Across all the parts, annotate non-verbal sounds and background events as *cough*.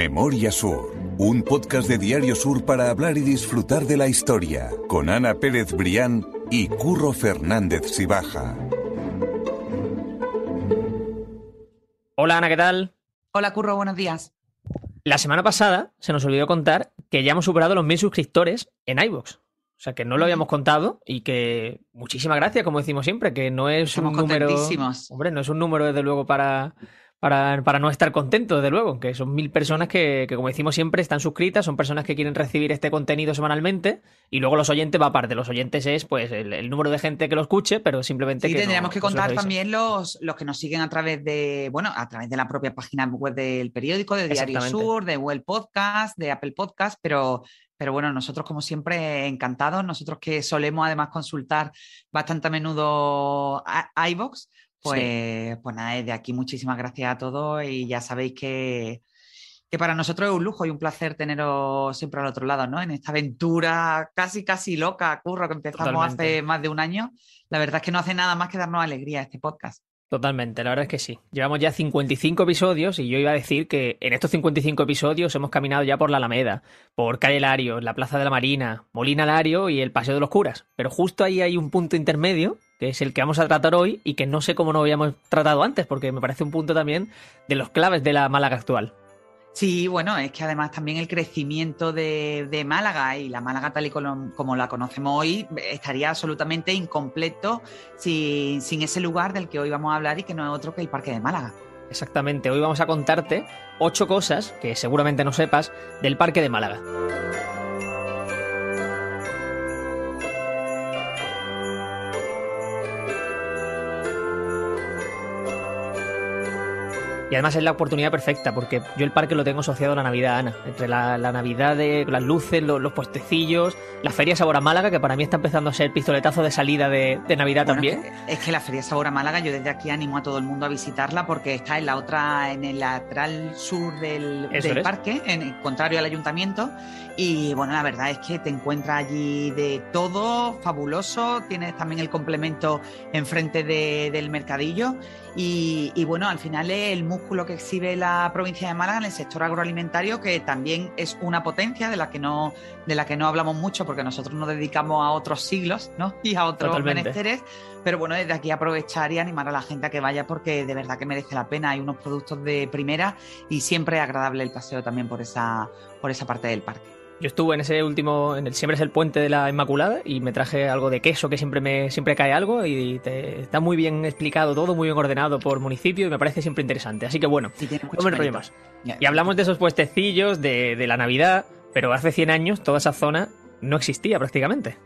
Memoria Sur, un podcast de Diario Sur para hablar y disfrutar de la historia, con Ana Pérez Brián y Curro Fernández Sibaja. Hola Ana, ¿qué tal? Hola Curro, buenos días. La semana pasada se nos olvidó contar que ya hemos superado los mil suscriptores en iVoox. O sea, que no lo habíamos contado y que muchísimas gracias, como decimos siempre, que no es un número. Hombre, no es un número, desde luego, para, para, para, no estar contento, desde luego, que son mil personas que, que, como decimos siempre, están suscritas, son personas que quieren recibir este contenido semanalmente, y luego los oyentes va aparte. Los oyentes es pues el, número de gente que lo escuche, pero simplemente sí, que. tendríamos que contar también los, los que nos siguen a través de, bueno, a través de la propia página web del periódico, de Diario Sur, de Well Podcast, de Apple Podcast, pero, pero bueno, nosotros como siempre encantados, nosotros que solemos además consultar bastante a menudo iVox, pues, pues nada, desde aquí muchísimas gracias a todos y ya sabéis que, que para nosotros es un lujo y un placer teneros siempre al otro lado, ¿no? En esta aventura casi, casi loca, curro, que empezamos hace más de un año. La verdad es que no hace nada más que darnos alegría este podcast. Totalmente, la verdad es que sí. Llevamos ya 55 episodios y yo iba a decir que en estos 55 episodios hemos caminado ya por la Alameda, por Calle Lario, la Plaza de la Marina, Molina Lario y el Paseo de los Curas. Pero justo ahí hay un punto intermedio, que es el que vamos a tratar hoy y que no sé cómo no habíamos tratado antes, porque me parece un punto también de los claves de la Málaga actual. Sí, bueno, es que además también el crecimiento de, Málaga y la Málaga tal y como, la conocemos hoy estaría absolutamente incompleto sin, sin ese lugar del que hoy vamos a hablar y que no es otro que el Parque de Málaga. Exactamente, hoy vamos a contarte ocho cosas que seguramente no sepas del Parque de Málaga. Y además es la oportunidad perfecta, porque yo el parque lo tengo asociado a la Navidad, Ana. Entre la, Navidad de las luces, los, puestecillos, la Feria Sabor a Málaga, que para mí está empezando a ser pistoletazo de salida de, Navidad también. Es que la Feria Sabor a Málaga, yo desde aquí animo a todo el mundo a visitarla, porque está en la otra, en el lateral sur del, parque, en contrario al ayuntamiento. Y bueno, la verdad es que te encuentras allí de todo, fabuloso. Tienes también el complemento enfrente del mercadillo. Y, bueno, al final es el músculo que exhibe la provincia de Málaga en el sector agroalimentario, que también es una potencia de la que no, de la que no hablamos mucho, porque nosotros nos dedicamos a otros siglos ¿no? *laughs* y a otros menesteres. Pero bueno, desde aquí aprovechar y animar a la gente a que vaya porque de verdad que merece la pena. Hay unos productos de primera y siempre es agradable el paseo también por esa, por esa parte del parque. Yo estuve en ese último, en el siempre es el puente de la Inmaculada y me traje algo de queso que siempre me siempre cae algo y está muy bien explicado todo, muy bien ordenado por municipio y me parece siempre interesante. Así que bueno, no me enrollo más. Y hablamos de esos puestecillos de, de la Navidad, pero hace 100 años toda esa zona no existía prácticamente.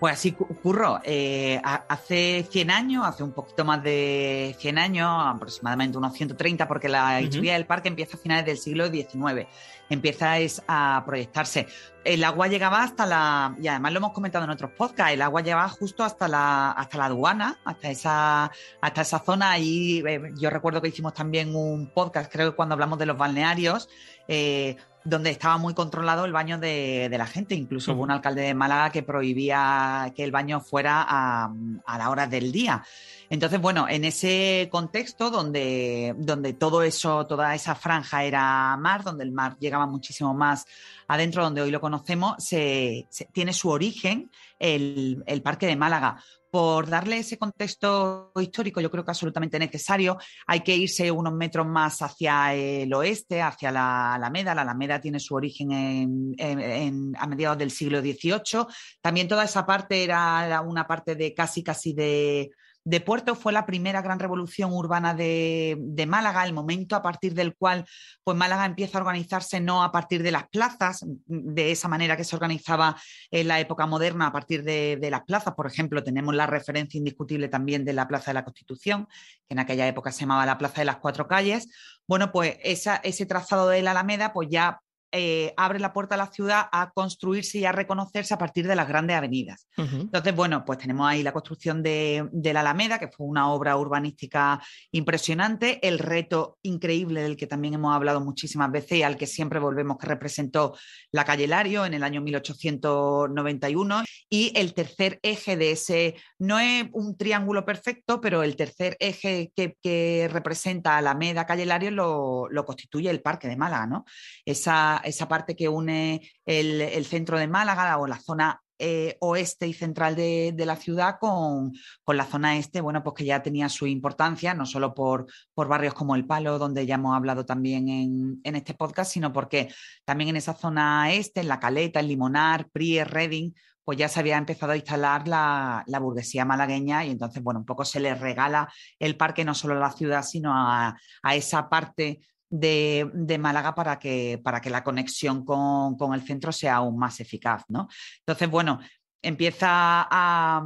Pues así curro. Eh, hace 100 años, hace un poquito más de 100 años, aproximadamente unos 130, porque la historia del parque empieza a finales del siglo XIX. Empieza es a proyectarse. El agua llegaba hasta la, y además lo hemos comentado en otros podcasts, el agua llegaba justo hasta la, hasta la aduana, hasta esa, hasta esa zona. Ahí eh, yo recuerdo que hicimos también un podcast, creo que cuando hablamos de los balnearios, eh, donde estaba muy controlado el baño de, la gente. Incluso hubo un alcalde de Málaga que prohibía que el baño fuera a, a la hora del día. Entonces, bueno, en ese contexto donde, donde todo eso, toda esa franja era mar, donde el mar llegaba muchísimo más adentro, donde hoy lo conocemos, se, tiene su origen el, el Parque de Málaga por darle ese contexto histórico, yo creo que absolutamente necesario. Hay que irse unos metros más hacia el oeste, hacia la Alameda. La Alameda tiene su origen en, a mediados del siglo XVIII. También toda esa parte era una parte de casi, casi de, de Puerto fue la primera gran revolución urbana de, Málaga, el momento a partir del cual pues Málaga empieza a organizarse no a partir de las plazas, de esa manera que se organizaba en la época moderna a partir de, las plazas. Por ejemplo, tenemos la referencia indiscutible también de la Plaza de la Constitución, que en aquella época se llamaba la Plaza de las Cuatro Calles. Bueno, pues ese trazado de la Alameda pues ya eh, abre la puerta a la ciudad a construirse y a reconocerse a partir de las grandes avenidas. Entonces, bueno, pues tenemos ahí la construcción de, la Alameda, que fue una obra urbanística impresionante, el reto increíble del que también hemos hablado muchísimas veces y al que siempre volvemos que representó la calle Lario en el año 1891 y el tercer eje de ese, no es un triángulo perfecto, pero el tercer eje que, representa Alameda, calle Lario lo, lo constituye el Parque de Málaga, ¿no? Esa, esa, parte que une el, centro de Málaga o la zona eh, oeste y central de, la ciudad con, la zona este, bueno, pues que ya tenía su importancia, no solo por, por barrios como El Palo, donde ya hemos hablado también en, este podcast, sino porque también en esa zona este, en La Caleta, en Limonar, Pries, Reading, pues ya se había empezado a instalar la, burguesía malagueña y entonces, bueno, un poco se le regala el parque no solo a la ciudad, sino a, a esa parte de, Málaga para que, para que la conexión con, el centro sea aún más eficaz. ¿no? Entonces, bueno, empieza a,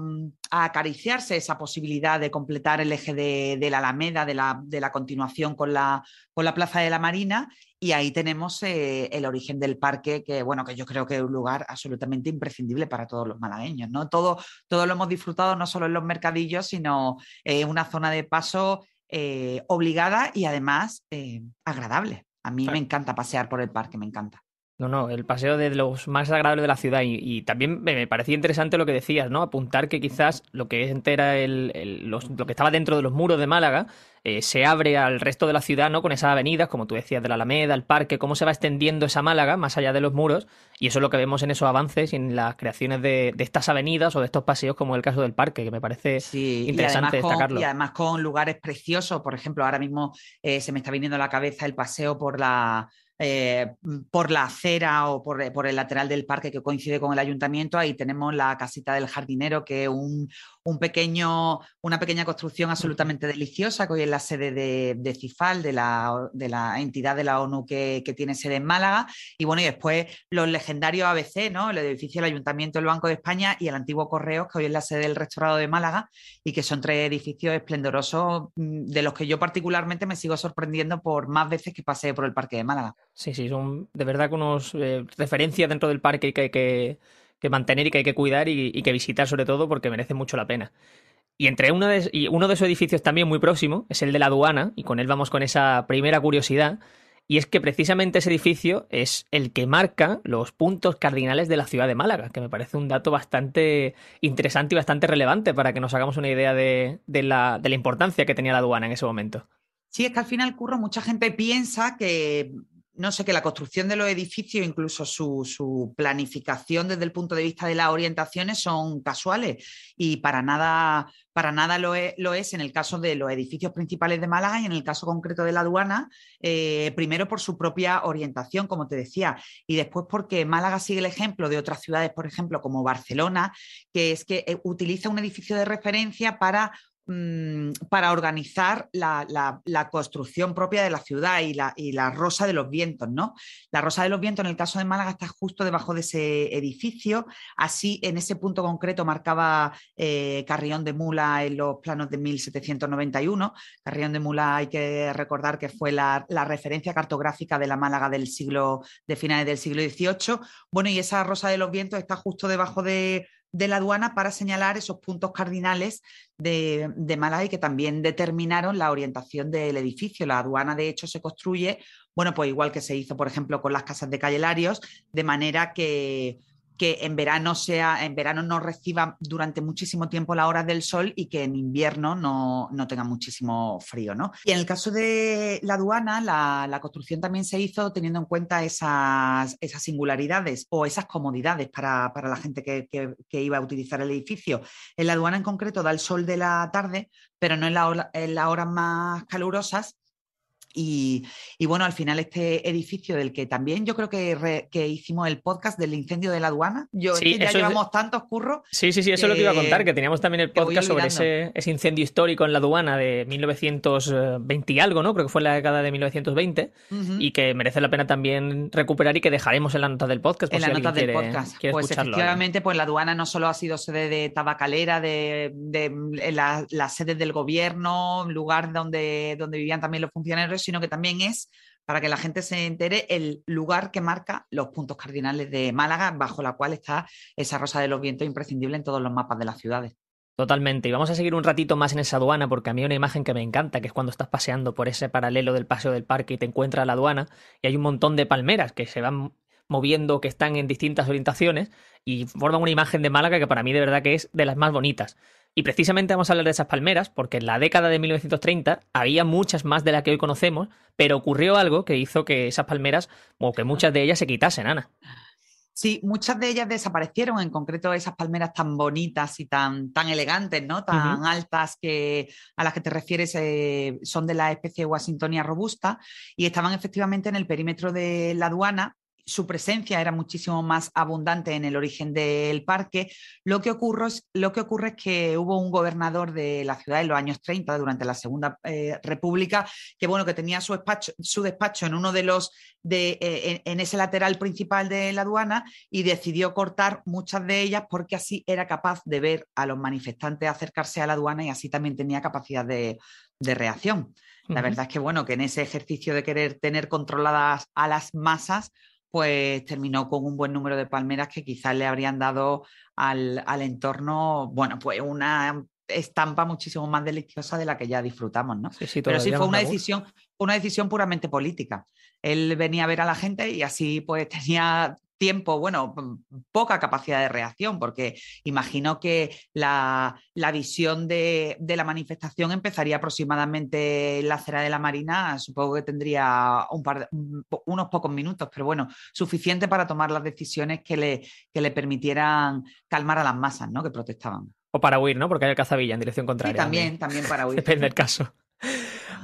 acariciarse esa posibilidad de completar el eje de, la Alameda, de la, continuación con la, con la, Plaza de la Marina, y ahí tenemos eh, el origen del parque, que bueno, que yo creo que es un lugar absolutamente imprescindible para todos los malagueños. ¿no? Todo, todo lo hemos disfrutado no solo en los mercadillos, sino en una zona de paso eh, obligada y además eh, agradable. A mí me encanta pasear por el parque, me encanta. No, no, el paseo de los más agradables de la ciudad. Y, también me, parecía interesante lo que decías, ¿no? Apuntar que quizás lo que entera el, lo que estaba dentro de los muros de Málaga eh, se abre al resto de la ciudad, ¿no? Con esas avenidas, como tú decías, de la Alameda, el parque, cómo se va extendiendo esa Málaga más allá de los muros. Y eso es lo que vemos en esos avances y en las creaciones de, estas avenidas o de estos paseos, como el caso del parque, que me parece interesante destacarlo. y además con lugares preciosos, por ejemplo, ahora mismo eh, se me está viniendo a la cabeza el paseo por la eh, por la acera o por, el lateral del parque que coincide con el ayuntamiento, ahí tenemos la casita del jardinero, que es un, pequeño, una pequeña construcción absolutamente deliciosa, que hoy es la sede de, CIFAL, de la, de la, entidad de la ONU que, tiene sede en Málaga. Y bueno, y después los legendarios ABC, ¿no? el edificio del Ayuntamiento del Banco de España y el antiguo Correos, que hoy es la sede del Restaurado de Málaga, y que son tres edificios esplendorosos mm, de los que yo particularmente me sigo sorprendiendo por más veces que pasé por el Parque de Málaga. Sí, sí, son de verdad que unos eh, referencias dentro del parque que hay que, mantener y que hay que cuidar y, que visitar sobre todo porque merece mucho la pena. Y entre uno de, y uno de esos edificios también muy próximo es el de la aduana, y con él vamos con esa primera curiosidad, y es que precisamente ese edificio es el que marca los puntos cardinales de la ciudad de Málaga, que me parece un dato bastante interesante y bastante relevante para que nos hagamos una idea de, la, de la importancia que tenía la aduana en ese momento. Sí, es que al final, Curro, mucha gente piensa que no sé, que la construcción de los edificios, incluso su, planificación desde el punto de vista de las orientaciones son casuales. Y para nada, para nada lo, es, en el caso de los edificios principales de Málaga y en el caso concreto de la aduana, eh, primero por su propia orientación, como te decía, y después porque Málaga sigue el ejemplo de otras ciudades, por ejemplo, como Barcelona, que es que eh, utiliza un edificio de referencia para Mm, para organizar la, construcción propia de la ciudad y la, Rosa de los Vientos, ¿no? La Rosa de los Vientos en el caso de Málaga está justo debajo de ese edificio, así en ese punto concreto marcaba eh, Carrión de Mula en los planos de 1791. Carrión de Mula hay que recordar que fue la, referencia cartográfica de la Málaga del siglo, de finales del siglo XVIII. Bueno, y esa Rosa de los Vientos está justo debajo de de la aduana para señalar esos puntos cardinales de, de Málaga y que también determinaron la orientación del edificio. La aduana, de hecho, se construye, bueno, pues igual que se hizo, por ejemplo, con las casas de Callelarios, de manera que que en verano sea, en verano no reciba durante muchísimo tiempo las horas del sol y que en invierno no, tenga muchísimo frío. ¿no? Y en el caso de la aduana, la, construcción también se hizo teniendo en cuenta esas, esas singularidades o esas comodidades para, la gente que, iba a utilizar el edificio. En la aduana en concreto da el sol de la tarde, pero no en, en las horas más calurosas y, bueno, al final este edificio del que también yo creo que, que hicimos el podcast del incendio de la aduana, yo sí, ya llevamos tantos curros. Sí, sí, sí, eso es lo que iba a contar, que teníamos también el podcast sobre ese, ese, incendio histórico en la aduana de 1920 y algo, ¿no? Creo que fue en la década de 1920 y que merece la pena también recuperar y que dejaremos en la nota del podcast. en la nota del podcast. pues efectivamente, pues la aduana no solo ha sido sede de tabacalera, de, de la, la, sede del gobierno, lugar donde, donde vivían también los funcionarios, sino que también es para que la gente se entere el lugar que marca los puntos cardinales de Málaga, bajo la cual está esa rosa de los vientos imprescindible en todos los mapas de las ciudades. Totalmente. Y vamos a seguir un ratito más en esa aduana porque a mí hay una imagen que me encanta, que es cuando estás paseando por ese paralelo del paseo del parque y te encuentras la aduana y hay un montón de palmeras que se van moviendo, que están en distintas orientaciones y forman una imagen de Málaga que para mí de verdad que es de las más bonitas. Y precisamente vamos a hablar de esas palmeras porque en la década de 1930 había muchas más de las que hoy conocemos, pero ocurrió algo que hizo que esas palmeras o que muchas de ellas se quitasen, Ana. Sí, muchas de ellas desaparecieron, en concreto esas palmeras tan bonitas y tan, tan elegantes, ¿no? Tan altas que a las que te refieres eh, son de la especie Washingtonia robusta y estaban efectivamente en el perímetro de la aduana su presencia era muchísimo más abundante en el origen del parque. Lo que, ocurre es, lo que ocurre es que hubo un gobernador de la ciudad en los años 30, durante la Segunda eh, República, que bueno, que tenía su despacho, su despacho en uno de los de, eh, en, ese lateral principal de la aduana y decidió cortar muchas de ellas porque así era capaz de ver a los manifestantes acercarse a la aduana y así también tenía capacidad de, reacción. La verdad es que bueno, que en ese ejercicio de querer tener controladas a las masas, pues terminó con un buen número de palmeras que quizás le habrían dado al, entorno, bueno, pues una estampa muchísimo más deliciosa de la que ya disfrutamos, ¿no? Pero sí fue una decisión, una decisión puramente política. Él venía a ver a la gente y así pues *laughs* tenía tiempo, bueno, poca capacidad de reacción, porque imagino que la, visión de, la manifestación empezaría aproximadamente en la acera de la Marina, supongo que tendría un par unos pocos minutos, pero bueno, suficiente para tomar las decisiones que le, que le permitieran calmar a las masas ¿no? que protestaban. O para huir, ¿no? Porque hay cazavilla en dirección contraria. Sí, también, también *laughs* para huir. Depende del caso.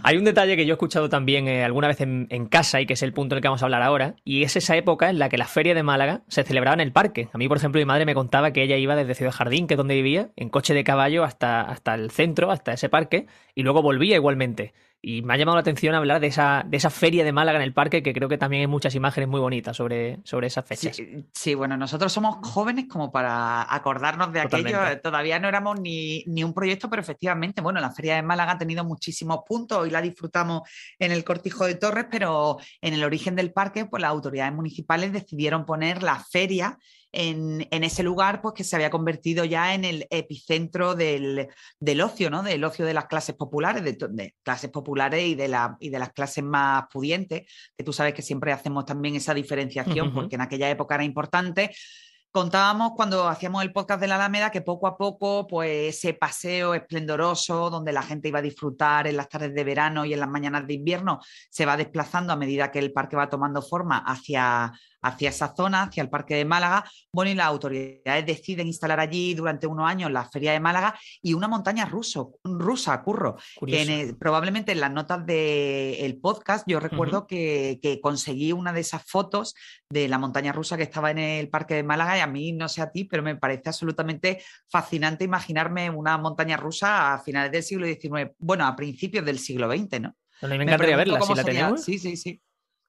Hay un detalle que yo he escuchado también eh, alguna vez en, casa y que es el punto en el que vamos a hablar ahora, y es esa época en la que la feria de Málaga se celebraba en el parque. A mí, por ejemplo, mi madre me contaba que ella iba desde Ciudad Jardín, que es donde vivía, en coche de caballo hasta, hasta el centro, hasta ese parque, y luego volvía igualmente. Y me ha llamado la atención hablar de esa, de esa feria de Málaga en el parque, que creo que también hay muchas imágenes muy bonitas sobre, sobre esas fechas. Sí, bueno, nosotros somos jóvenes como para acordarnos de aquello. Todavía no éramos ni, ni, un proyecto, pero efectivamente, bueno, la feria de Málaga ha tenido muchísimos puntos y la disfrutamos en el Cortijo de Torres, pero en el origen del parque, pues las autoridades municipales decidieron poner la feria en, ese lugar, pues que se había convertido ya en el epicentro del, ocio, ¿no? Del ocio de las clases populares, de, clases populares y de, la, y de las clases más pudientes, que tú sabes que siempre hacemos también esa diferenciación, porque en aquella época era importante. Contábamos cuando hacíamos el podcast de la Alameda que poco a poco, pues ese paseo esplendoroso donde la gente iba a disfrutar en las tardes de verano y en las mañanas de invierno se va desplazando a medida que el parque va tomando forma hacia, hacia esa zona, hacia el Parque de Málaga. Bueno, y las autoridades deciden instalar allí durante unos años la Feria de Málaga y una montaña ruso, rusa, curro. Que probablemente en las notas del podcast yo recuerdo que, conseguí una de esas fotos de la montaña rusa que estaba en el Parque de Málaga y a mí, no sé a ti, pero me parece absolutamente fascinante imaginarme una montaña rusa a finales del siglo XIX, bueno, a principios del siglo XX, ¿no? a mí me encantaría verla, si la tenemos. Sí, sí, sí.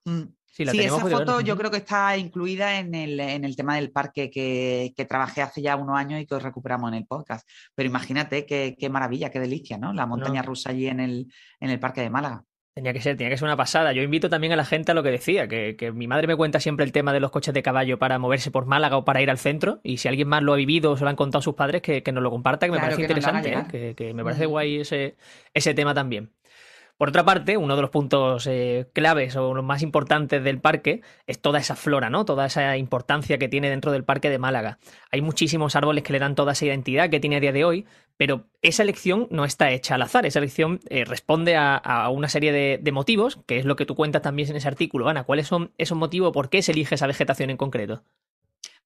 Mm. Sí, esa foto yo creo que está incluida en el, tema del parque que, trabajé hace ya unos años y que hoy recuperamos en el podcast. Pero imagínate qué, maravilla, qué delicia, ¿no? La montaña rusa allí en el, en el parque de Málaga. Tenía que ser, tenía que ser una pasada. Yo invito también a la gente a lo que decía, que, mi madre me cuenta siempre el tema de los coches de caballo para moverse por Málaga o para ir al centro. Y si alguien más lo ha vivido o se lo han contado sus padres, que, nos lo comparta, que me parece interesante, ¿eh? que, me parece guay ese, ese tema también. Por otra parte, uno de los puntos eh, claves o los más importantes del parque es toda esa flora, ¿no? Toda esa importancia que tiene dentro del parque de Málaga. Hay muchísimos árboles que le dan toda esa identidad que tiene a día de hoy, pero esa elección no está hecha al azar. Esa elección eh, responde a, una serie de, de, motivos, que es lo que tú cuentas también en ese artículo. Ana, ¿cuáles son esos motivos? ¿Por qué se elige esa vegetación en concreto?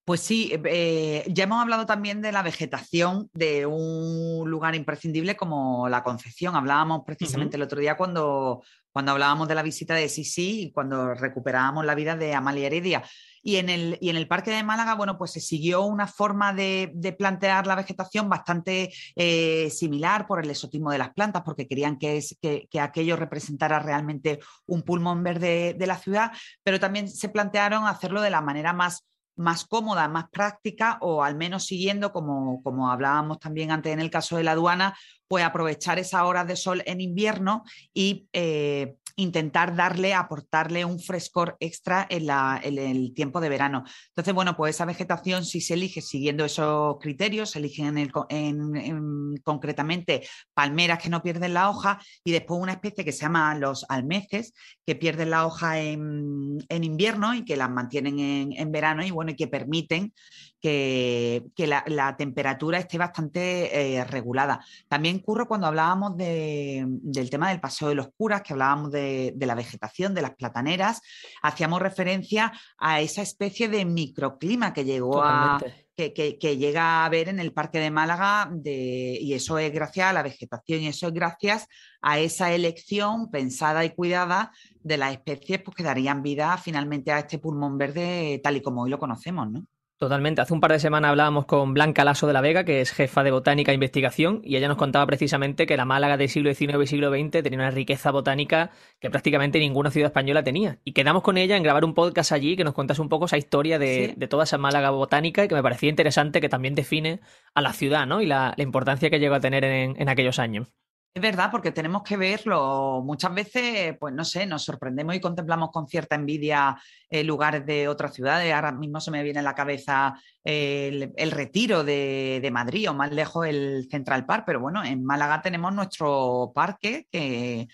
Pues sí, eh, ya hemos hablado también de la vegetación de un lugar imprescindible como la Concepción. Hablábamos precisamente el otro día cuando, cuando hablábamos de la visita de Sisi y cuando recuperábamos la vida de Amalia Heredia. Y en, el, y en el Parque de Málaga, bueno, pues se siguió una forma de, plantear la vegetación bastante eh, similar por el exotismo de las plantas, porque querían que, que, aquello representara realmente un pulmón verde de la ciudad, pero también se plantearon hacerlo de la manera más más cómoda, más práctica o al menos siguiendo, como, como hablábamos también antes en el caso de la aduana, pues aprovechar esas horas de sol en invierno y eh, intentar darle, aportarle un frescor extra en, el tiempo de verano. Entonces, bueno, pues esa vegetación si se elige siguiendo esos criterios, se eligen en, concretamente palmeras que no pierden la hoja y después una especie que se llama los almeces, que pierden la hoja en, invierno y que las mantienen en, verano y bueno, y que permiten que, la, temperatura esté bastante eh, regulada. También ocurre cuando hablábamos del tema del paseo de los curas, que hablábamos de, la vegetación, de las plataneras, hacíamos referencia a esa especie de microclima que llegó a... Que, llega a haber en el Parque de Málaga y eso es gracias a la vegetación y eso es gracias a esa elección pensada y cuidada de las especies pues, que darían vida finalmente a este pulmón verde tal y como hoy lo conocemos, ¿no? Totalmente. Hace un par de semanas hablábamos con Blanca Lasso de la Vega, que es jefa de botánica e investigación, y ella nos contaba precisamente que la Málaga del siglo XIX y siglo XX tenía una riqueza botánica que prácticamente ninguna ciudad española tenía. Y quedamos con ella en grabar un podcast allí que nos contase un poco esa historia de, toda esa Málaga botánica y que me parecía interesante que también define a la ciudad ¿no? y la, importancia que llegó a tener en aquellos años. Es verdad, porque tenemos que verlo. Muchas veces, pues no sé, nos sorprendemos y contemplamos con cierta envidia eh, lugares de otras ciudades. Ahora mismo se me viene a la cabeza el, retiro de, Madrid o más lejos el Central Park, pero bueno, en Málaga tenemos nuestro parque que,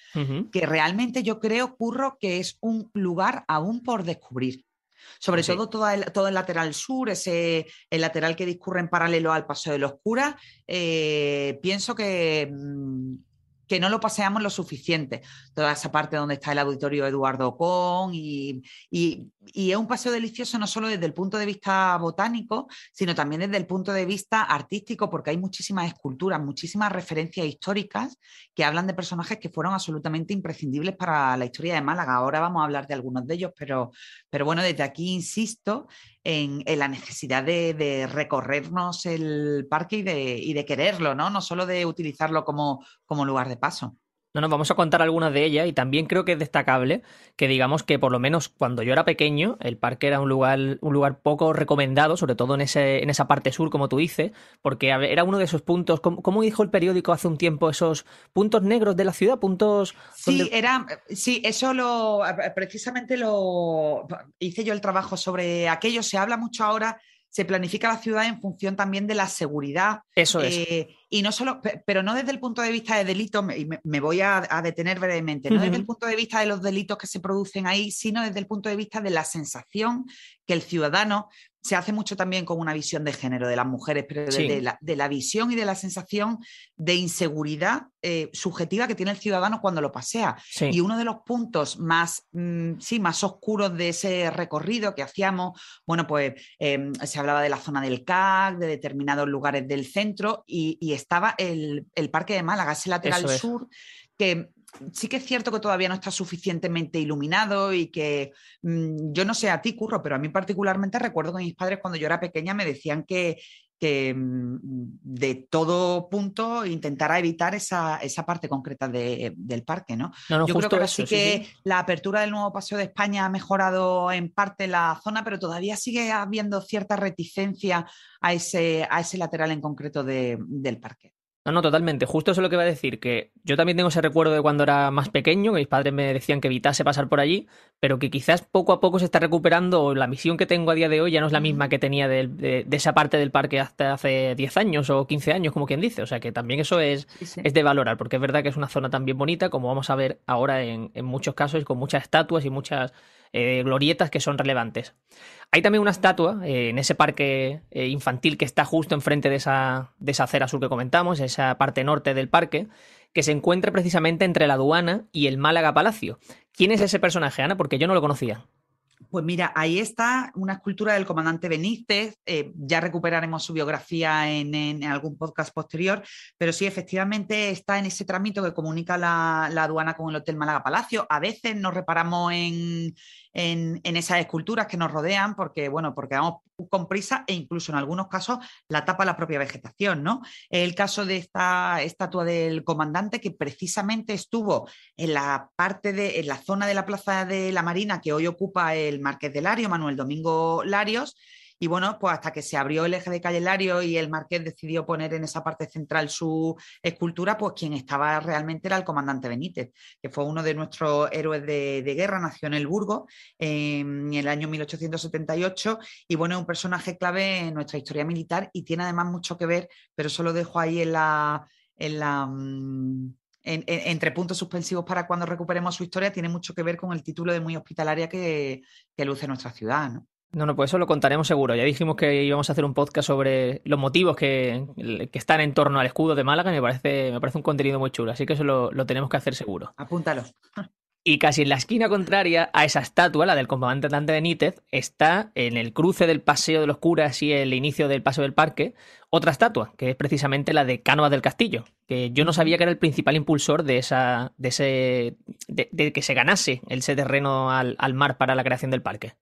que realmente yo creo, Curro, que es un lugar aún por descubrir sobre todo todo el, todo el, lateral sur, ese, el lateral que discurre en paralelo al Paseo de los Curas, eh, pienso que, mm, que no lo paseamos lo suficiente. Toda esa parte donde está el auditorio Eduardo Con y, es un paseo delicioso no solo desde el punto de vista botánico, sino también desde el punto de vista artístico, porque hay muchísimas esculturas, muchísimas referencias históricas que hablan de personajes que fueron absolutamente imprescindibles para la historia de Málaga. Ahora vamos a hablar de algunos de ellos, pero, pero bueno, desde aquí insisto en, la necesidad de, recorrernos el parque y de, y de, quererlo, ¿no? No solo de utilizarlo como, como lugar de paso. No, no, vamos a contar algunas de ellas y también creo que es destacable que digamos que por lo menos cuando yo era pequeño el parque era un lugar, un lugar poco recomendado, sobre todo en, ese, en esa parte sur, como tú dices, porque era uno de esos puntos, como, dijo el periódico hace un tiempo, esos puntos negros de la ciudad, puntos... Sí, era, sí, eso lo, precisamente lo, hice yo el trabajo sobre aquello, se habla mucho ahora se planifica la ciudad en función también de la seguridad. Eso es. Eh, y no solo, pero no desde el punto de vista de delitos, y me, voy a, detener brevemente, no desde el punto de vista de los delitos que se producen ahí, sino desde el punto de vista de la sensación que el ciudadano se hace mucho también con una visión de género de las mujeres, pero de, la, visión y de la sensación de inseguridad eh, subjetiva que tiene el ciudadano cuando lo pasea. Y uno de los puntos más, mm, sí, más oscuros de ese recorrido que hacíamos, bueno, pues em, se hablaba de la zona del CAC, de determinados lugares del centro, y, estaba el, Parque de Málaga, ese lateral sur, que sí que es cierto que todavía no está suficientemente iluminado y que mm, yo no sé a ti, Curro, pero a mí particularmente recuerdo que mis padres cuando yo era pequeña me decían que, mm, de todo punto intentara evitar esa, parte concreta del parque, ¿no? yo creo que sí que la apertura del nuevo Paseo de España ha mejorado en parte la zona, pero todavía sigue habiendo cierta reticencia a ese, a ese lateral en concreto del parque. No, no, totalmente. Justo eso es lo que iba a decir, que yo también tengo ese recuerdo de cuando era más pequeño, que mis padres me decían que evitase pasar por allí, pero que quizás poco a poco se está recuperando, la misión que tengo a día de hoy ya no es la misma que tenía de, esa parte del parque hasta hace 10 años o 15 años, como quien dice. O sea que también eso es, es de valorar, porque es verdad que es una zona tan bien bonita, como vamos a ver ahora en, en muchos casos, con muchas estatuas y muchas eh, glorietas que son relevantes. Hay también una estatua eh, en ese parque eh, infantil que está justo enfrente de esa, de esa acera sur que comentamos, esa parte norte del parque, que se encuentra precisamente entre la aduana y el Málaga Palacio. ¿Quién es ese personaje, Ana? Porque yo no lo conocía. Pues mira, ahí está una escultura del comandante Benítez. ya recuperaremos su biografía en, algún podcast posterior, pero sí, efectivamente está en ese trámite que comunica la, la, aduana con el Hotel Málaga Palacio. A veces nos reparamos en, en, esas esculturas que nos rodean porque, bueno, porque vamos con prisa e incluso en algunos casos la tapa la propia vegetación, ¿no? El caso de esta estatua del comandante que precisamente estuvo en la parte de, en la zona de la Plaza de la Marina que hoy ocupa el Marqués de Lario, Manuel Domingo Larios, y bueno, pues hasta que se abrió el eje de Calle Lario y el Marqués decidió poner en esa parte central su escultura, pues quien estaba realmente era el comandante Benítez, que fue uno de nuestros héroes de, guerra, nació en el Burgo en el año 1878 y bueno, es un personaje clave en nuestra historia militar y tiene además mucho que ver, pero eso lo dejo ahí. En la mm, entre puntos suspensivos para cuando recuperemos su historia, tiene mucho que ver con el título de muy hospitalaria que, que luce nuestra ciudad. ¿no? No, no, pues eso lo contaremos seguro. Ya dijimos que íbamos a hacer un podcast sobre los motivos que, están en torno al escudo de Málaga y me parece, me parece un contenido muy chulo, así que eso lo, lo tenemos que hacer seguro. Apúntalo. Y casi en la esquina contraria a esa estatua, la del comandante Dante Benítez, está en el cruce del Paseo de los Curas y el inicio del Paseo del Parque, otra estatua, que es precisamente la de Cánovas del Castillo, que yo no sabía que era el principal impulsor de esa. de ese. de, que se ganase ese terreno al mar para la creación del parque.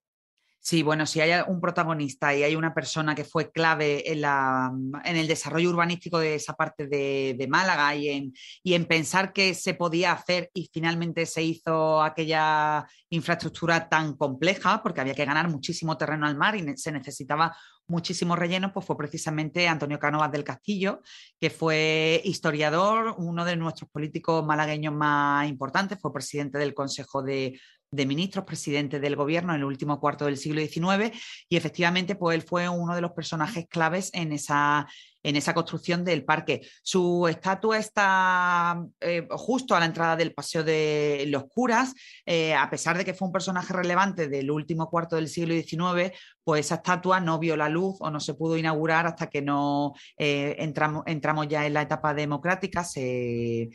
Sí, bueno, si hay un protagonista y hay una persona que fue clave en, la, en el desarrollo urbanístico de esa parte de, Málaga y en, y en, pensar que se podía hacer y finalmente se hizo aquella infraestructura tan compleja, porque había que ganar muchísimo terreno al mar y se necesitaba muchísimo relleno, pues fue precisamente Antonio Cánovas del Castillo, que fue historiador, uno de nuestros políticos malagueños más importantes, fue presidente del Consejo de de ministros, presidente del gobierno en el último cuarto del siglo XIX y efectivamente pues él fue uno de los personajes claves en esa, en esa construcción del parque. Su estatua está eh, justo a la entrada del Paseo de los Curas, eh, a pesar de que fue un personaje relevante del último cuarto del siglo XIX, pues esa estatua no vio la luz o no se pudo inaugurar hasta que no eh, entramos, entramos ya en la etapa democrática, se,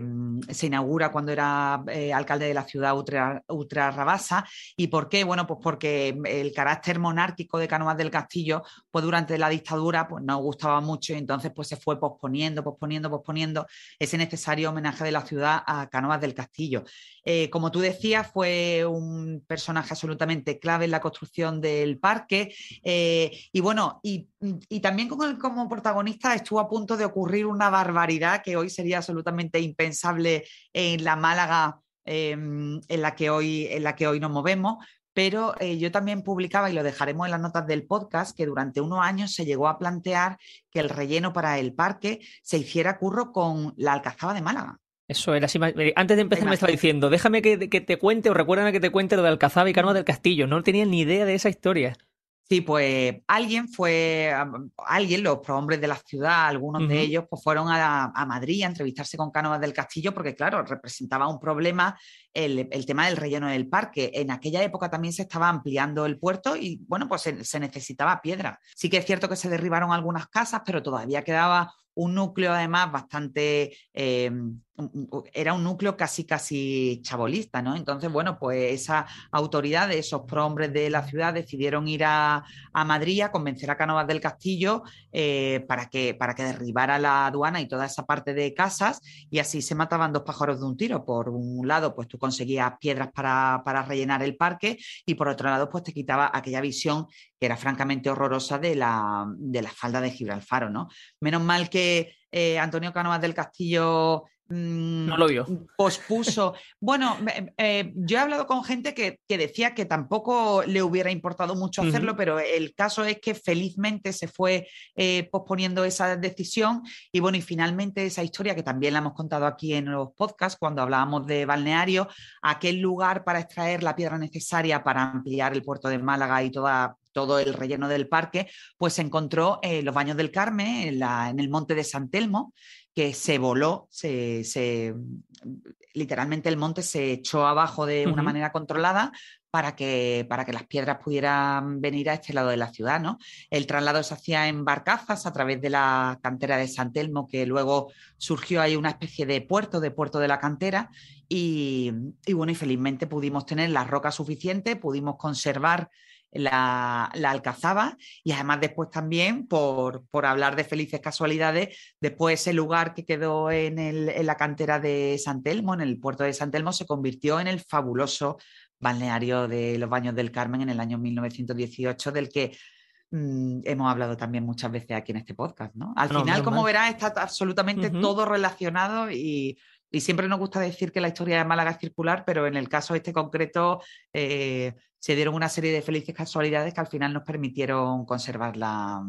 mm, inaugura cuando era alcalde de la ciudad Ultra, Rabasa. ¿Y por qué? Bueno, pues porque el carácter monárquico de Cánovas del Castillo, pues durante la dictadura, pues no gustaba mucho y entonces pues se fue posponiendo, posponiendo, posponiendo ese necesario homenaje de la ciudad a Cánovas del Castillo. Eh, como tú decías, fue un personaje absolutamente clave en la construcción del parque eh, y bueno, y, también como, como protagonista estuvo a punto de ocurrir una barbaridad que hoy sería absolutamente impensable en la Málaga em, en, la que hoy, en la que hoy nos movemos, pero eh, yo también publicaba, y lo dejaremos en las notas del podcast, que durante unos años se llegó a plantear que el relleno para el parque se hiciera curro con la Alcazaba de Málaga. Eso era así. Eh, antes de empezar me estaba diciendo, déjame que, te cuente o recuérdame que te cuente lo de Alcazaba y Canoa del Castillo. No tenía ni idea de esa historia. Sí, pues alguien fue, alguien, los prohombres de la ciudad, algunos de ellos, pues fueron a, Madrid a entrevistarse con Cánovas del Castillo porque, claro, representaba un problema el, tema del relleno del parque. En aquella época también se estaba ampliando el puerto y, bueno, pues se necesitaba piedra. Sí que es cierto que se derribaron algunas casas, pero todavía quedaba un núcleo además bastante, eh, era un núcleo casi, casi chabolista, ¿no? Entonces, bueno, pues esa autoridad, esos prohombres de la ciudad decidieron ir a, Madrid a convencer a Cánovas del Castillo eh, para, que, para que derribara la aduana y toda esa parte de casas y así se mataban dos pájaros de un tiro. Por un lado, pues tú conseguías piedras para, para rellenar el parque y por otro lado, pues te quitaba aquella visión que era francamente horrorosa de la, de falda de Gibralfaro, ¿no? Menos mal que eh, Antonio Cánovas del Castillo no lo vio. Pospuso. bueno, eh, yo he hablado con gente que, decía que tampoco le hubiera importado mucho hacerlo, pero el caso es que felizmente se fue eh, posponiendo esa decisión y bueno, y finalmente esa historia que también la hemos contado aquí en los podcasts cuando hablábamos de balneario, aquel lugar para extraer la piedra necesaria para ampliar el puerto de Málaga y toda todo el relleno del parque, pues se encontró en los baños del Carmen, en, el monte de San Telmo, que se voló, se, literalmente el monte se echó abajo de una manera controlada para que, para que las piedras pudieran venir a este lado de la ciudad. ¿no? El traslado se hacía en barcazas a través de la cantera de San Telmo, que luego surgió ahí una especie de puerto, de puerto de la cantera, y, bueno, y felizmente pudimos tener la roca suficiente, pudimos conservar la, alcazaba y además después también, por, hablar de felices casualidades, después ese lugar que quedó en, en, la cantera de San Telmo, en el puerto de San Telmo, se convirtió en el fabuloso balneario de los Baños del Carmen en el año 1918, del que mm, hemos hablado también muchas veces aquí en este podcast. ¿no? Al final, como verás, está absolutamente todo relacionado y Y siempre nos gusta decir que la historia de Málaga es circular, pero en el caso este concreto eh, se dieron una serie de felices casualidades que al final nos permitieron conservar la,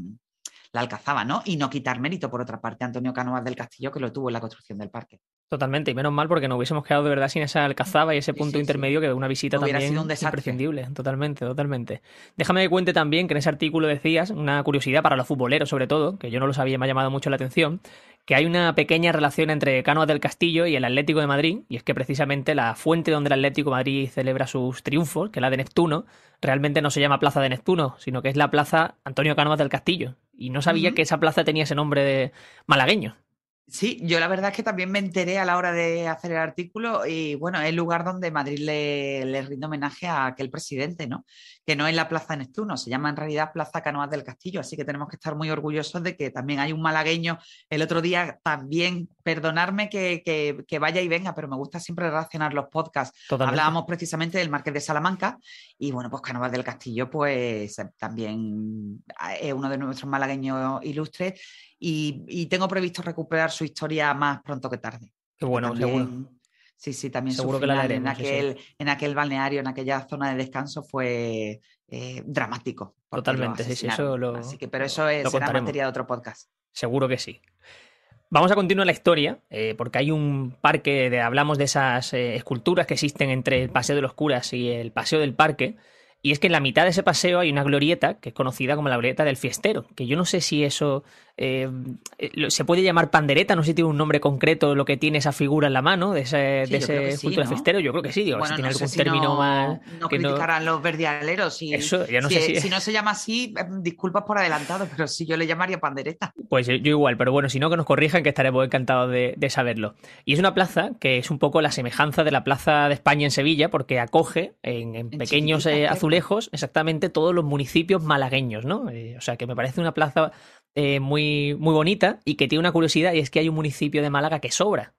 la alcazaba, ¿no? Y no quitar mérito, por otra parte, a Antonio Cánovas del Castillo, que lo tuvo en la construcción del parque. Totalmente, y menos mal porque nos hubiésemos quedado de verdad sin esa alcazaba y ese punto intermedio que de una visita también sido un imprescindible. Totalmente, totalmente. Déjame que cuente también que en ese artículo decías, una curiosidad para los futboleros sobre todo, que yo no lo sabía, me ha llamado mucho la atención, que hay una pequeña relación entre Cánovas del Castillo y el Atlético de Madrid, y es que precisamente la fuente donde el Atlético de Madrid celebra sus triunfos, que es la de Neptuno, realmente no se llama Plaza de Neptuno, sino que es la Plaza Antonio Cánovas del Castillo. Y no sabía que esa plaza tenía ese nombre de malagueño. Sí, yo la verdad es que también me enteré a la hora de hacer el artículo y bueno, es el lugar donde Madrid le, le, rinde homenaje a aquel presidente, ¿no? Que no es la Plaza Neptuno, se llama en realidad Plaza Canoas del Castillo, así que tenemos que estar muy orgullosos de que también hay un malagueño el otro día también, perdonarme que, que, vaya y venga, pero me gusta siempre relacionar los podcasts. Hablábamos precisamente del Marqués de Salamanca y bueno, pues Canoas del Castillo pues también es uno de nuestros malagueños ilustres y, tengo previsto recuperar su historia más pronto que tarde. Qué bueno, seguro. Sí, sí, también seguro que la en, aquel, en aquel balneario, en aquella zona de descanso fue eh, dramático. Totalmente, sí, sí, eso lo. Así que, pero eso es, será materia de otro podcast. Seguro que sí. Vamos a continuar la historia, eh, porque hay un parque, de, hablamos de esas eh, esculturas que existen entre el Paseo de los Curas y el Paseo del Parque, y es que en la mitad de ese paseo hay una glorieta que es conocida como la glorieta del fiestero, que yo no sé si eso eh, eh, se puede llamar pandereta, no sé si tiene un nombre concreto lo que tiene esa figura en la mano de ese, de ese culto fiestero, yo creo que sí, digo, si tiene algún término más... No criticarán los verdialeros, eso, ya no sé si... si *laughs* no se llama así, em, disculpas por adelantado, pero sí yo le llamaría pandereta. Pues yo, igual, pero bueno, si no que nos corrijan que estaremos encantados de, de saberlo. Y es una plaza que es un poco la semejanza de la Plaza de España en Sevilla, porque acoge en, pequeños eh, azulejos exactamente todos los municipios malagueños, ¿no? o sea que me parece una plaza eh, muy, muy bonita y que tiene una curiosidad y es que hay un municipio de Málaga que sobra.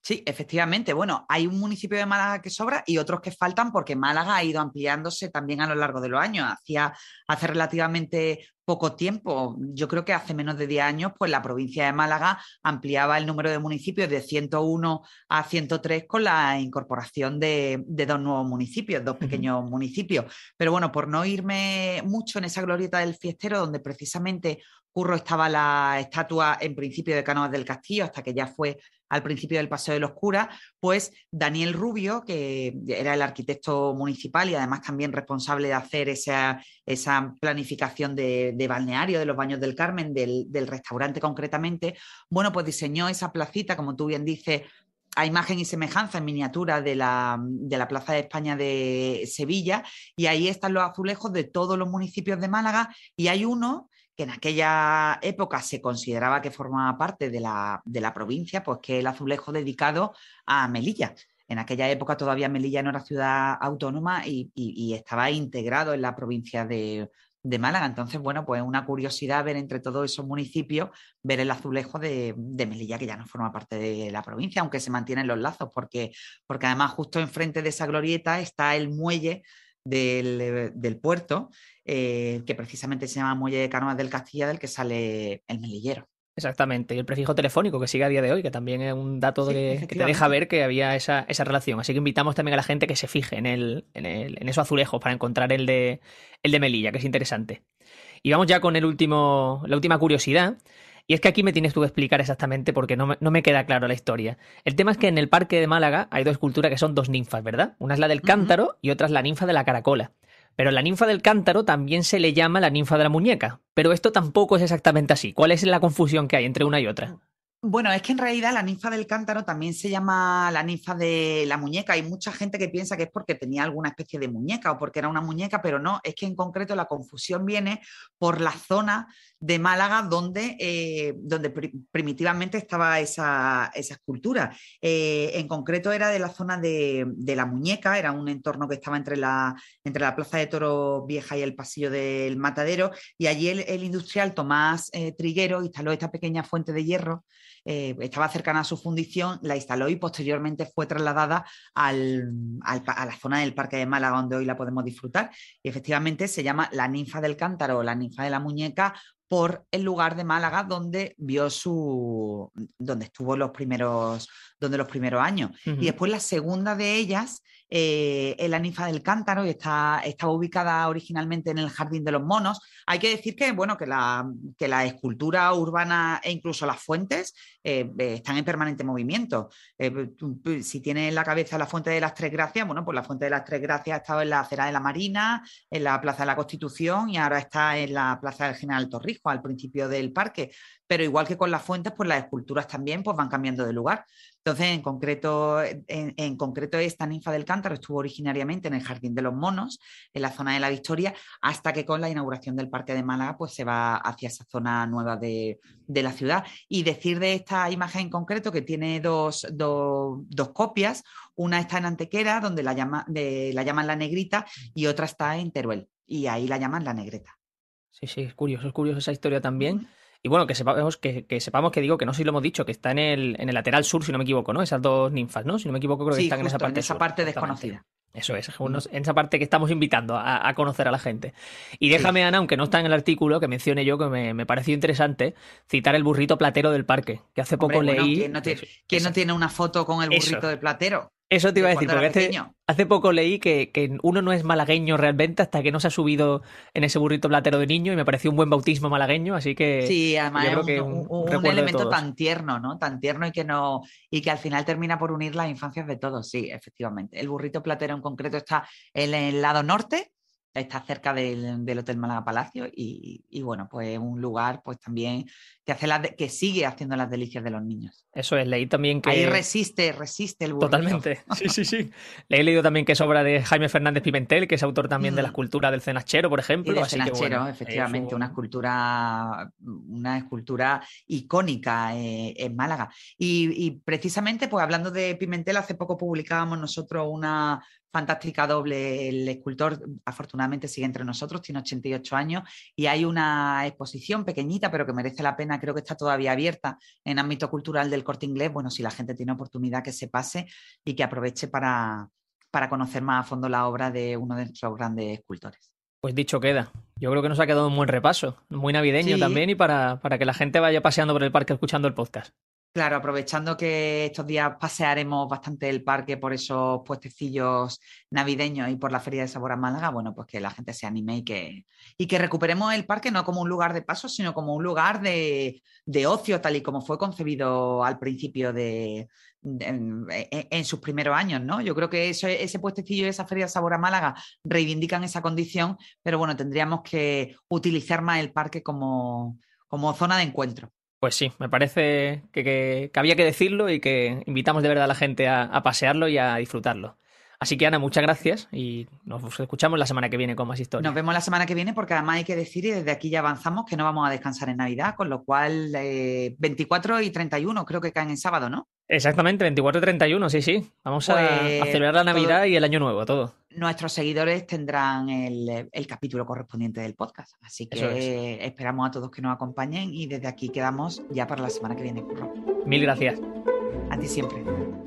Sí, efectivamente. Bueno, hay un municipio de Málaga que sobra y otros que faltan porque Málaga ha ido ampliándose también a lo largo de los años. Hacía, hace relativamente poco tiempo, yo creo que hace menos de 10 años, pues la provincia de Málaga ampliaba el número de municipios de 101 a 103 con la incorporación de, de dos nuevos municipios, dos pequeños municipios. Pero bueno, por no irme mucho en esa glorieta del fiestero, donde precisamente Curro estaba la estatua en principio de Cánovas del Castillo, hasta que ya fue al principio del Paseo de los Curas, pues Daniel Rubio, que era el arquitecto municipal y además también responsable de hacer esa, esa planificación de, balneario de los baños del Carmen, del, restaurante concretamente, bueno, pues diseñó esa placita, como tú bien dices, a imagen y semejanza en miniatura de la, de la, Plaza de España de Sevilla y ahí están los azulejos de todos los municipios de Málaga y hay uno que en aquella época se consideraba que formaba parte de la, provincia, pues que el azulejo dedicado a Melilla. En aquella época todavía Melilla no era ciudad autónoma y, estaba integrado en la provincia de, Málaga. Entonces, bueno, pues una curiosidad ver entre todos esos municipios, ver el azulejo de, Melilla, que ya no forma parte de la provincia, aunque se mantienen los lazos, porque, porque además justo enfrente de esa glorieta está el muelle del, del puerto eh, que precisamente se llama Muelle de Canoas del Castilla, del que sale el melillero. Exactamente, y el prefijo telefónico que sigue a día de hoy, que también es un dato que, te deja ver que había esa, relación. Así que invitamos también a la gente que se fije en, el, en, el, en esos azulejos para encontrar el de, el de Melilla, que es interesante. Y vamos ya con el último, la última curiosidad. Y es que aquí me tienes tú que explicar exactamente porque no me, no me, queda claro la historia. El tema es que en el parque de Málaga hay dos esculturas que son dos ninfas, ¿verdad? Una es la del cántaro y otra es la ninfa de la caracola. Pero la ninfa del cántaro también se le llama la ninfa de la muñeca. Pero esto tampoco es exactamente así. ¿Cuál es la confusión que hay entre una y otra? Bueno, es que en realidad la ninfa del cántaro también se llama la ninfa de la muñeca. Hay mucha gente que piensa que es porque tenía alguna especie de muñeca o porque era una muñeca, pero no, es que en concreto la confusión viene por la zona de Málaga donde, eh, donde primitivamente estaba esa, escultura. Eh, en concreto era de la zona de, la muñeca, era un entorno que estaba entre la, entre la Plaza de Toro Vieja y el Pasillo del Matadero, y allí el, industrial Tomás eh, Triguero instaló esta pequeña fuente de hierro eh, estaba cercana a su fundición, la instaló y posteriormente fue trasladada a la zona del Parque de Málaga, donde hoy la podemos disfrutar. Y efectivamente se llama la ninfa del cántaro o la ninfa de la muñeca por el lugar de Málaga donde vio su. donde estuvo los primeros, donde los primeros años. Y después la segunda de ellas eh, es la ninfa del cántaro y está, estaba ubicada originalmente en el Jardín de los Monos. Hay que decir que, bueno, que la, que la escultura urbana e incluso las fuentes eh, eh, están en permanente movimiento. si tienes en la cabeza la Fuente de las Tres Gracias, bueno, pues la Fuente de las Tres Gracias ha estado en la acera de la Marina, en la Plaza de la Constitución y ahora está en la Plaza del General Torrijos, al principio del parque. Pero igual que con las fuentes, pues las esculturas también pues, van cambiando de lugar. Entonces, en concreto, en, concreto, esta ninfa del cántaro estuvo originariamente en el Jardín de los Monos, en la zona de la Victoria, hasta que con la inauguración del Parque de Málaga, pues se va hacia esa zona nueva de, la ciudad. Y decir de esta imagen en concreto que tiene dos, copias, una está en Antequera, donde la, llama, la llaman la negrita, y otra está en Teruel, y ahí la llaman la negreta. Sí, sí, es curioso, es curioso esa historia también. Y bueno, que sepamos que, sepamos que digo que no sé si lo hemos dicho, que está en el, en el lateral sur, si no me equivoco, ¿no? Esas dos ninfas, ¿no? Si no me equivoco, creo que están en esa parte. En esa parte desconocida. Eso es, en esa parte que estamos invitando a, conocer a la gente. Y déjame, Ana, aunque no está en el artículo, que mencione yo, que me, pareció interesante, citar el burrito platero del parque, que hace poco leí. ¿quién no, tiene, una foto con el burrito de platero? Eso te iba a decir, porque hace, poco leí que, uno no es malagueño realmente hasta que no se ha subido en ese burrito platero de niño y me pareció un buen bautismo malagueño, así que. Sí, además es un, elemento tan tierno, ¿no? Tan tierno y que no. y que al final termina por unir las infancias de todos. Sí, efectivamente. El burrito platero en concreto está en el lado norte está cerca del, Hotel Málaga Palacio y, bueno, pues un lugar pues también que, hace que sigue haciendo las delicias de los niños. Eso es, leí también que... Ahí resiste, resiste el burrito. Totalmente, sí, sí, sí. *laughs* Le he leído también que es obra de Jaime Fernández Pimentel, que es autor también de la escultura del Cenachero, por ejemplo. Y del Cenachero, efectivamente, una escultura una escultura icónica eh, en Málaga. Y, y precisamente, pues hablando de Pimentel, hace poco publicábamos nosotros una fantástica doble. El escultor, afortunadamente, sigue entre nosotros, tiene 88 años y hay una exposición pequeñita, pero que merece la pena, creo que está todavía abierta en ámbito cultural del corte inglés. Bueno, si la gente tiene oportunidad, que se pase y que aproveche para, para conocer más a fondo la obra de uno de nuestros grandes escultores. Pues dicho queda. Yo creo que nos ha quedado un buen repaso, muy navideño también y para, para que la gente vaya paseando por el parque escuchando el podcast. Claro, aprovechando que estos días pasearemos bastante el parque por esos puestecillos navideños y por la Feria de Sabor a Málaga, bueno, pues que la gente se anime y que, y que recuperemos el parque no como un lugar de paso, sino como un lugar de, ocio, tal y como fue concebido al principio de, en, sus primeros años, ¿no? Yo creo que ese puestecillo y esa Feria de Sabor a Málaga reivindican esa condición, pero bueno, tendríamos que utilizar más el parque como, como zona de encuentro. Pues sí, me parece que, había que decirlo y que invitamos de verdad a la gente a, pasearlo y a disfrutarlo. Así que Ana, muchas gracias y nos escuchamos la semana que viene con más historias. Nos vemos la semana que viene porque además hay que decir y desde aquí ya avanzamos que no vamos a descansar en Navidad, con lo cual 24 eh, y 31 creo que caen en sábado, ¿no? Exactamente, 24 y 31, sí, sí. Vamos a, pues celebrar la Navidad y el Año Nuevo, todo. Nuestros seguidores tendrán el, capítulo correspondiente del podcast. Así que esperamos a todos que nos acompañen y desde aquí quedamos ya para la semana que viene. Mil gracias. A ti siempre.